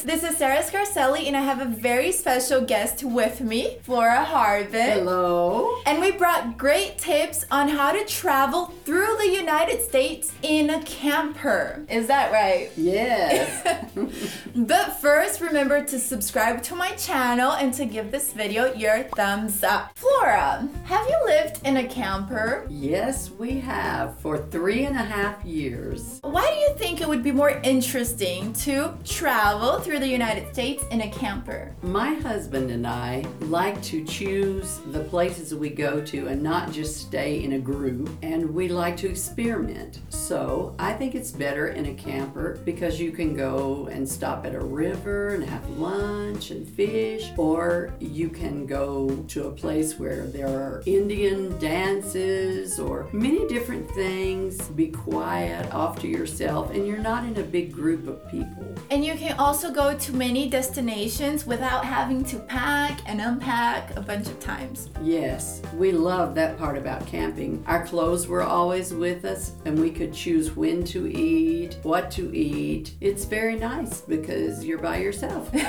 guys. This is Sarah Scarcelli, and I have a very special guest with me, Flora Harbin. Hello. And we brought great tips on how to travel through the United States in a camper. Is that right? Yes. But first, remember to subscribe to my channel and to give this video your thumbs up. Flora, have you lived in a camper? yes, we have for three and a half years. Why do you think it would be more interesting to travel through the United States in a camper? My husband and I like to choose the places we go to and not just stay in a group, and we like to experiment. So I think it's better in a camper because you can go and stop at a river and have lunch and fish, or you can go to a place where there are Indian dances or many different things. Be quiet, off to yourself, and you're not in a big group of people. And you can also go to many destinations without having to pack and unpack a bunch of times. Yes, we love that part about camping. Our clothes were always with us, and we could choose when to eat, what to eat. It's very nice because you're by yourself.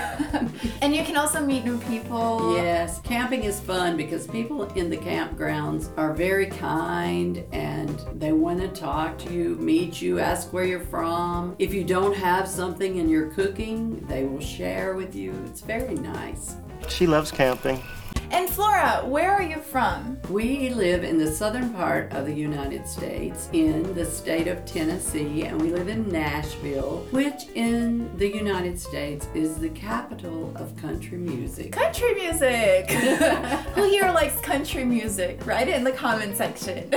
And you can also meet new people. yes, camping is fun because people in the campgrounds are very kind and they want to talk to you, meet you, ask where you're from. If you don't have something and you're cooking, they will share with you. It's very nice. She loves camping. And Flora, where are you from? We live in the southern part of the United States in the state of Tennessee, and we live in Nashville, which in the United States is the capital of country music. Country music. Who here likes country music? Write it in the comment section.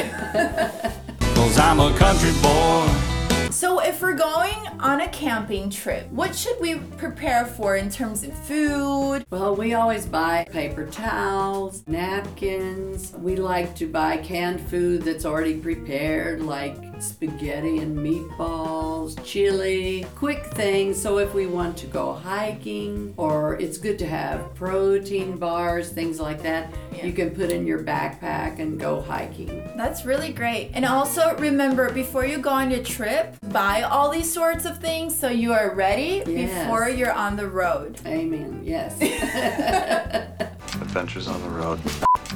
Cause I'm a country boy. so, if we're going on a camping trip, what should we prepare for in terms of food? Well, we always buy paper towels, napkins. We like to buy canned food that's already prepared, like spaghetti and meatballs, chili, quick things. So if we want to go hiking, or it's good to have protein bars, things like that, Yeah. you can put in your backpack and go hiking. That's really great. And also remember before you go on your trip, buy all these sorts of things so you are ready Yes. before you're on the road. Amen. Yes. Adventures on the road.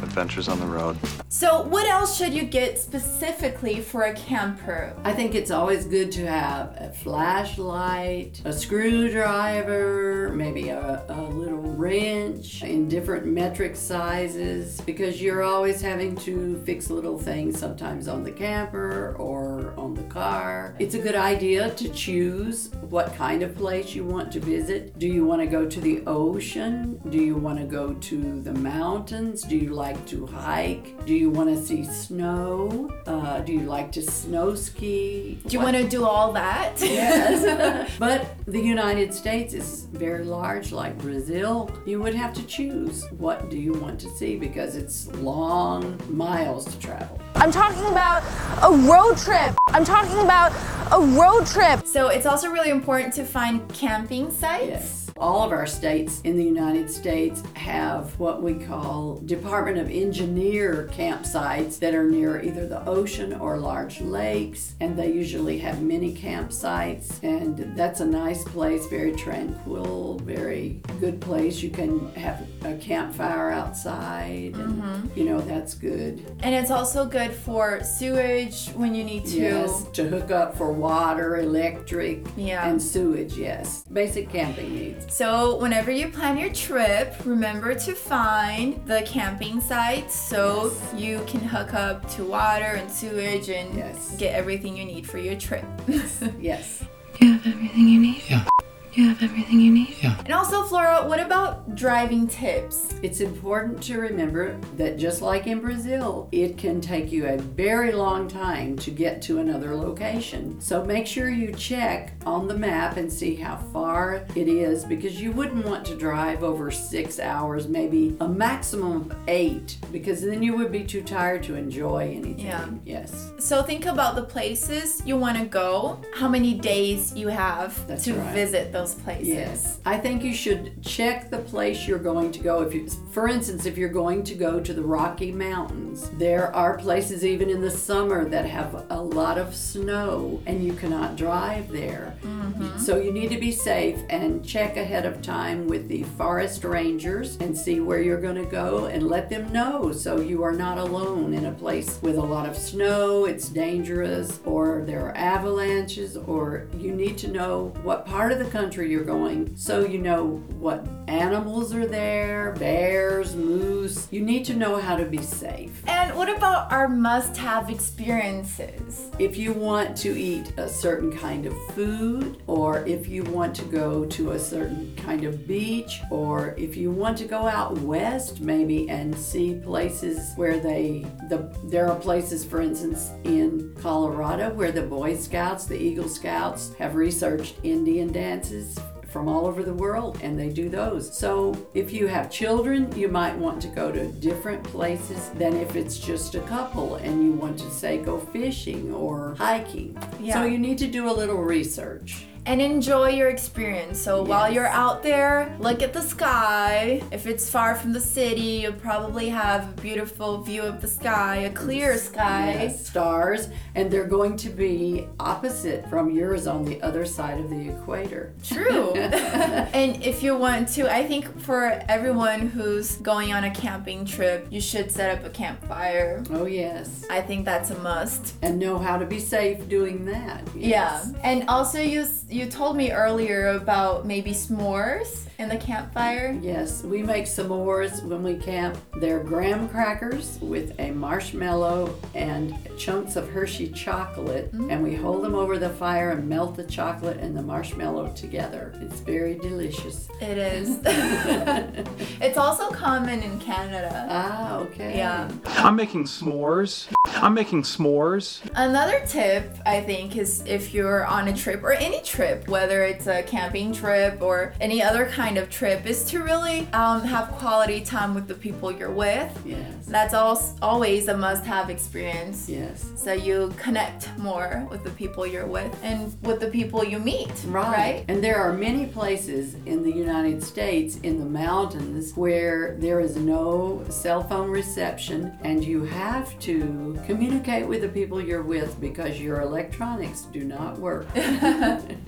Adventures on the road. So, what else should you get specifically for a camper? I think it's always good to have a flashlight, a screwdriver, maybe a, a little wrench in different metric sizes because you're always having to fix little things sometimes on the camper or on the car. It's a good idea to choose what kind of place you want to visit. Do you want to go to the ocean? Do you want to go to the mountains? Do you like to hike? Do you want to see snow? Uh, do you like to snow ski? Do you want to do all that? Yes. but the United States is very large, like Brazil. You would have to choose what do you want to see because it's long miles to travel. I'm talking about a road trip. I'm talking about a road trip. So, it's also really important to find camping sites. Yes. All of our states in the United States have what we call Department of Engineer campsites that are near either the ocean or large lakes, and they usually have many campsites. And that's a nice place, very tranquil, very good place. You can have a campfire outside, and mm-hmm. you know, that's good. And it's also good for sewage when you need to. Yes, to hook up for water, electric, Yeah. and sewage, yes. Basic camping needs. So, whenever you plan your trip, remember to find the camping sites so you can hook up to water and sewage and Yes. get everything you need for your trip. Yes. You have everything you need? Yeah. You have everything you need? Yeah. and also, Flora, what about driving tips? It's important to remember that just like in Brazil, it can take you a very long time to get to another location. So make sure you check on the map and see how far it is because you wouldn't want to drive over six hours, maybe a maximum of eight, because then you would be too tired to enjoy anything. Yeah. Yes. So, think about the places you want to go, how many days you have That's to right. visit those those places. Yes, I think you should check the place you're going to go. If you, for instance, if you're going to go to the Rocky Mountains, there are places even in the summer that have a lot of snow, and you cannot drive there. Mm-hmm. So you need to be safe and check ahead of time with the forest rangers and see where you're going to go and let them know so you are not alone in a place with a lot of snow. It's dangerous, or there are avalanches, or you need to know what part of the country you're going so you know what animals are there bears. You need to know how to be safe. And what about our must have experiences? If you want to eat a certain kind of food, or if you want to go to a certain kind of beach, or if you want to go out west maybe and see places where they the there are places for instance in Colorado where the Boy Scouts, the Eagle Scouts have researched Indian dances from all over the world and they do those. So if you have children, you might want to go to different places than if it's just a couple and you want to say go fishing or hiking. Yeah. So you need to do a little research. And enjoy your experience. So while you're out there, look at the sky. If it's far from the city, you'll probably have a beautiful view of the sky, a clear sky. Yes, stars, and they're going to be opposite from yours on the other side of the equator. True. and if you want to, I think for everyone who's going on a camping trip, you should set up a campfire. Oh, yes. I think that's a must. And know how to be safe doing that. Yeah. And also you you told me earlier about maybe s'mores in the campfire. Yes, we make s'mores when we camp. They're graham crackers with a marshmallow and chunks of Hershey chocolate, and we hold them over the fire and melt the chocolate and the marshmallow together. It's very delicious. It is. it's also common in Canada. Ah, okay. Yeah. I'm making s'mores. I'm making s'mores. Another tip I think is if you're on a trip or any trip, whether it's a camping trip or any other kind of trip, is to really um, have quality time with the people you're with. Yes. That's al- always a must-have experience. Yes. So you connect more with the people you're with and with the people you meet, right? And there are many places in the United States in the mountains where there is no cell phone reception and you have to communicate with the people you're with because your electronics do not work.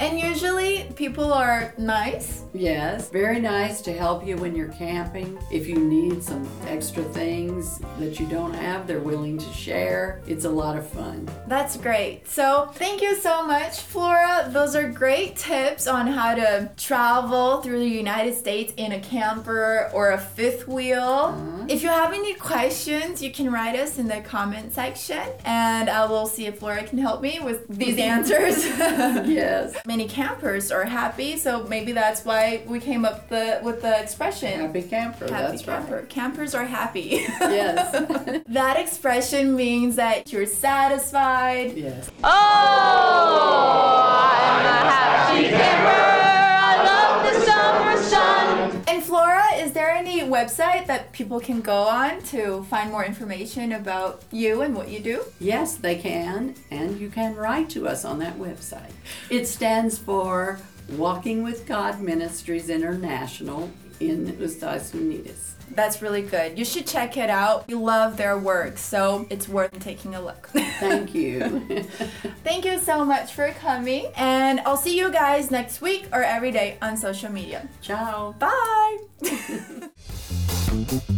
And usually people are nice. yes, very nice to help you when you're camping. If you need some extra things that you don't have, they're willing to share. It's a lot of fun. That's great. So, thank you so much, Flora. Those are great tips on how to travel through the United States in a camper or a fifth wheel. Uh-huh. If you have any questions, you can write us in the comment section and I will see if Flora can help me with these answers. Yes. Many campers are happy, so maybe that's why we came up the with the expression. Happy camper. Happy that's camper. right. Campers are happy. Yes. that expression means that you're satisfied, yes. And Flora, is there any website that people can go on to find more information about you and what you do? Yes, they can, and you can write to us on that website. It stands for Walking with God Ministries International in Estados Unidos. That's really good. You should check it out. We love their work, so it's worth taking a look. Thank you. Thank you so much for coming, and I'll see you guys next week or every day on social media. Ciao. Bye!